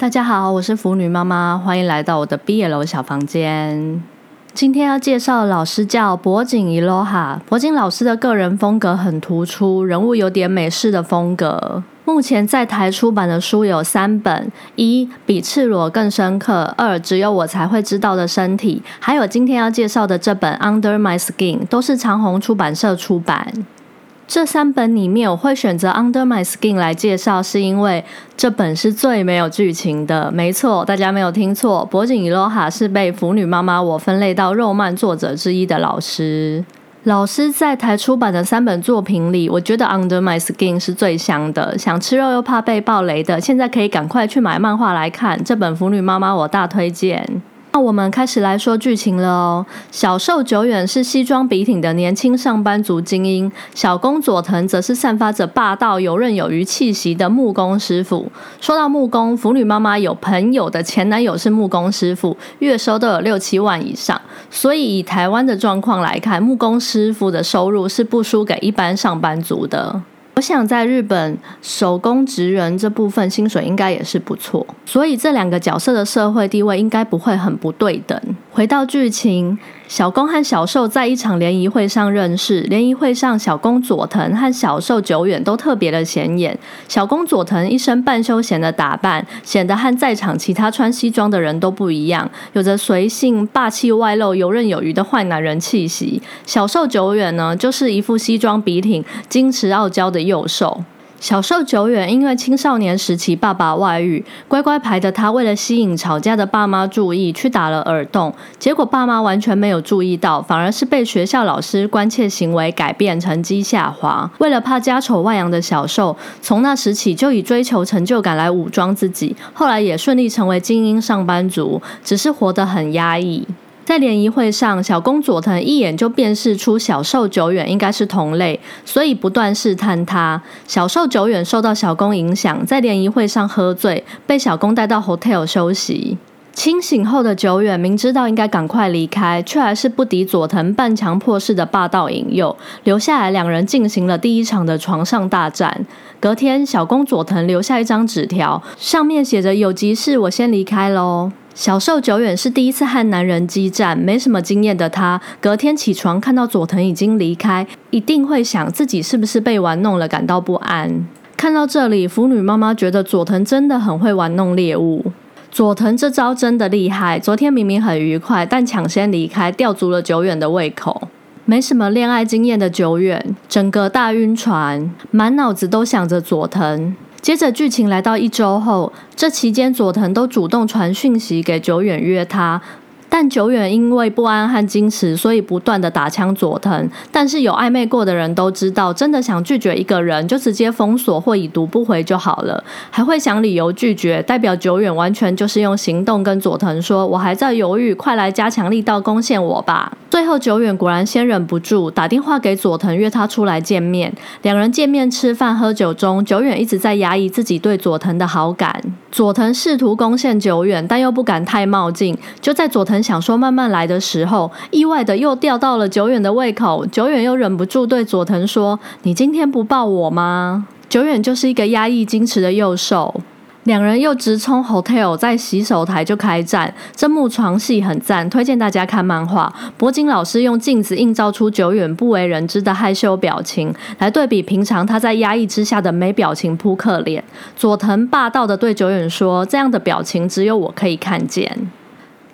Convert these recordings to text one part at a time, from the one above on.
大家好，我是腐女妈妈，欢迎来到我的 BL 小房间。今天要介绍的老师叫博景伊罗哈。博景老师的个人风格很突出，人物有点美式的风格。目前在台出版的书有三本：一比赤裸更深刻；二只有我才会知道的身体；还有今天要介绍的这本《Under My Skin》，都是长虹出版社出版。这三本里面，我会选择《Under My Skin》来介绍，是因为这本是最没有剧情的。没错，大家没有听错，博景伊罗哈是被腐女妈妈我分类到肉漫作者之一的老师。老师在台出版的三本作品里，我觉得《Under My Skin》是最香的。想吃肉又怕被暴雷的，现在可以赶快去买漫画来看。这本腐女妈妈我大推荐。我们开始来说剧情了哦。小寿久远是西装笔挺的年轻上班族精英，小公佐藤则是散发着霸道游刃有余气息的木工师傅。说到木工，腐女妈妈有朋友的前男友是木工师傅，月收都有六七万以上。所以以台湾的状况来看，木工师傅的收入是不输给一般上班族的。我想在日本手工职人这部分薪水应该也是不错，所以这两个角色的社会地位应该不会很不对等。回到剧情。小公和小寿在一场联谊会上认识。联谊会上，小公佐藤和小寿久远都特别的显眼。小公佐藤一身半休闲的打扮，显得和在场其他穿西装的人都不一样，有着随性、霸气外露、游刃有余的坏男人气息。小寿久远呢，就是一副西装笔挺、矜持傲娇的幼兽。小受久远，因为青少年时期爸爸外遇，乖乖牌的他为了吸引吵架的爸妈注意，去打了耳洞。结果爸妈完全没有注意到，反而是被学校老师关切行为改变，成绩下滑。为了怕家丑外扬的小受，从那时起就以追求成就感来武装自己。后来也顺利成为精英上班族，只是活得很压抑。在联谊会上，小公佐藤一眼就辨识出小寿久远应该是同类，所以不断试探他。小寿久远受到小公影响，在联谊会上喝醉，被小公带到 hotel 休息。清醒后的久远明知道应该赶快离开，却还是不敌佐藤半强迫式的霸道引诱，留下来两人进行了第一场的床上大战。隔天，小公佐藤留下一张纸条，上面写着：“有急事，我先离开喽。”小寿久远是第一次和男人激战，没什么经验的他，隔天起床看到佐藤已经离开，一定会想自己是不是被玩弄了，感到不安。看到这里，腐女妈妈觉得佐藤真的很会玩弄猎物。佐藤这招真的厉害，昨天明明很愉快，但抢先离开，吊足了久远的胃口。没什么恋爱经验的久远，整个大晕船，满脑子都想着佐藤。接着剧情来到一周后，这期间佐藤都主动传讯息给久远约他。但久远因为不安和矜持，所以不断的打枪佐藤。但是有暧昧过的人都知道，真的想拒绝一个人，就直接封锁或已读不回就好了。还会想理由拒绝，代表久远完全就是用行动跟佐藤说：“我还在犹豫，快来加强力道攻陷我吧。”最后久远果然先忍不住打电话给佐藤，约他出来见面。两人见面吃饭喝酒中，久远一直在压抑自己对佐藤的好感。佐藤试图攻陷久远，但又不敢太冒进。就在佐藤。想说慢慢来的时候，意外的又吊到了久远的胃口。久远又忍不住对佐藤说：“你今天不抱我吗？”久远就是一个压抑矜持的幼兽。两人又直冲 hotel，在洗手台就开战。这幕床戏很赞，推荐大家看漫画。博景老师用镜子映照出久远不为人知的害羞表情，来对比平常他在压抑之下的没表情扑克脸。佐藤霸道的对久远说：“这样的表情只有我可以看见。”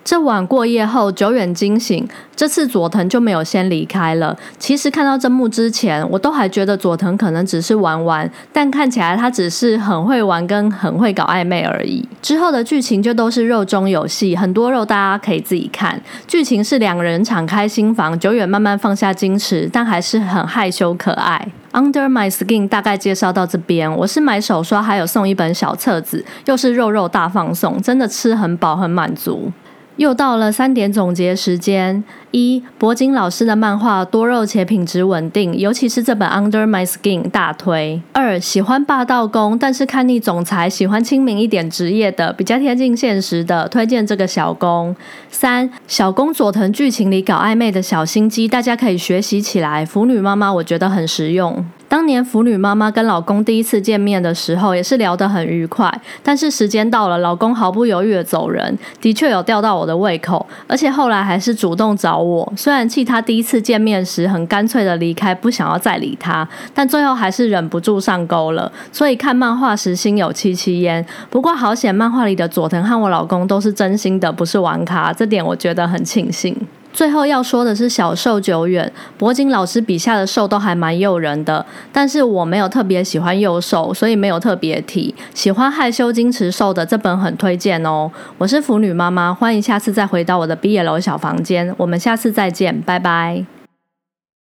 这晚过夜后，久远惊醒。这次佐藤就没有先离开了。其实看到这幕之前，我都还觉得佐藤可能只是玩玩，但看起来他只是很会玩跟很会搞暧昧而已。之后的剧情就都是肉中有戏，很多肉大家可以自己看。剧情是两人敞开心房，久远慢慢放下矜持，但还是很害羞可爱。Under My Skin 大概介绍到这边，我是买手刷，还有送一本小册子，又是肉肉大放送，真的吃很饱很满足。又到了三点总结时间：一、博景老师的漫画多肉且品质稳定，尤其是这本《Under My Skin》大推。二、喜欢霸道攻，但是看腻总裁，喜欢亲民一点职业的，比较贴近现实的，推荐这个小攻。三、小攻佐藤剧情里搞暧昧的小心机，大家可以学习起来。腐女妈妈我觉得很实用。当年腐女妈妈跟老公第一次见面的时候，也是聊得很愉快。但是时间到了，老公毫不犹豫的走人，的确有吊到我的胃口，而且后来还是主动找我。虽然气他第一次见面时很干脆的离开，不想要再理他，但最后还是忍不住上钩了。所以看漫画时心有戚戚焉。不过好险，漫画里的佐藤和我老公都是真心的，不是玩咖，这点我觉得很庆幸。最后要说的是小兽久远，铂金老师笔下的兽都还蛮诱人的，但是我没有特别喜欢幼兽，所以没有特别提。喜欢害羞矜持兽的这本很推荐哦。我是腐女妈妈，欢迎下次再回到我的毕业楼小房间，我们下次再见，拜拜。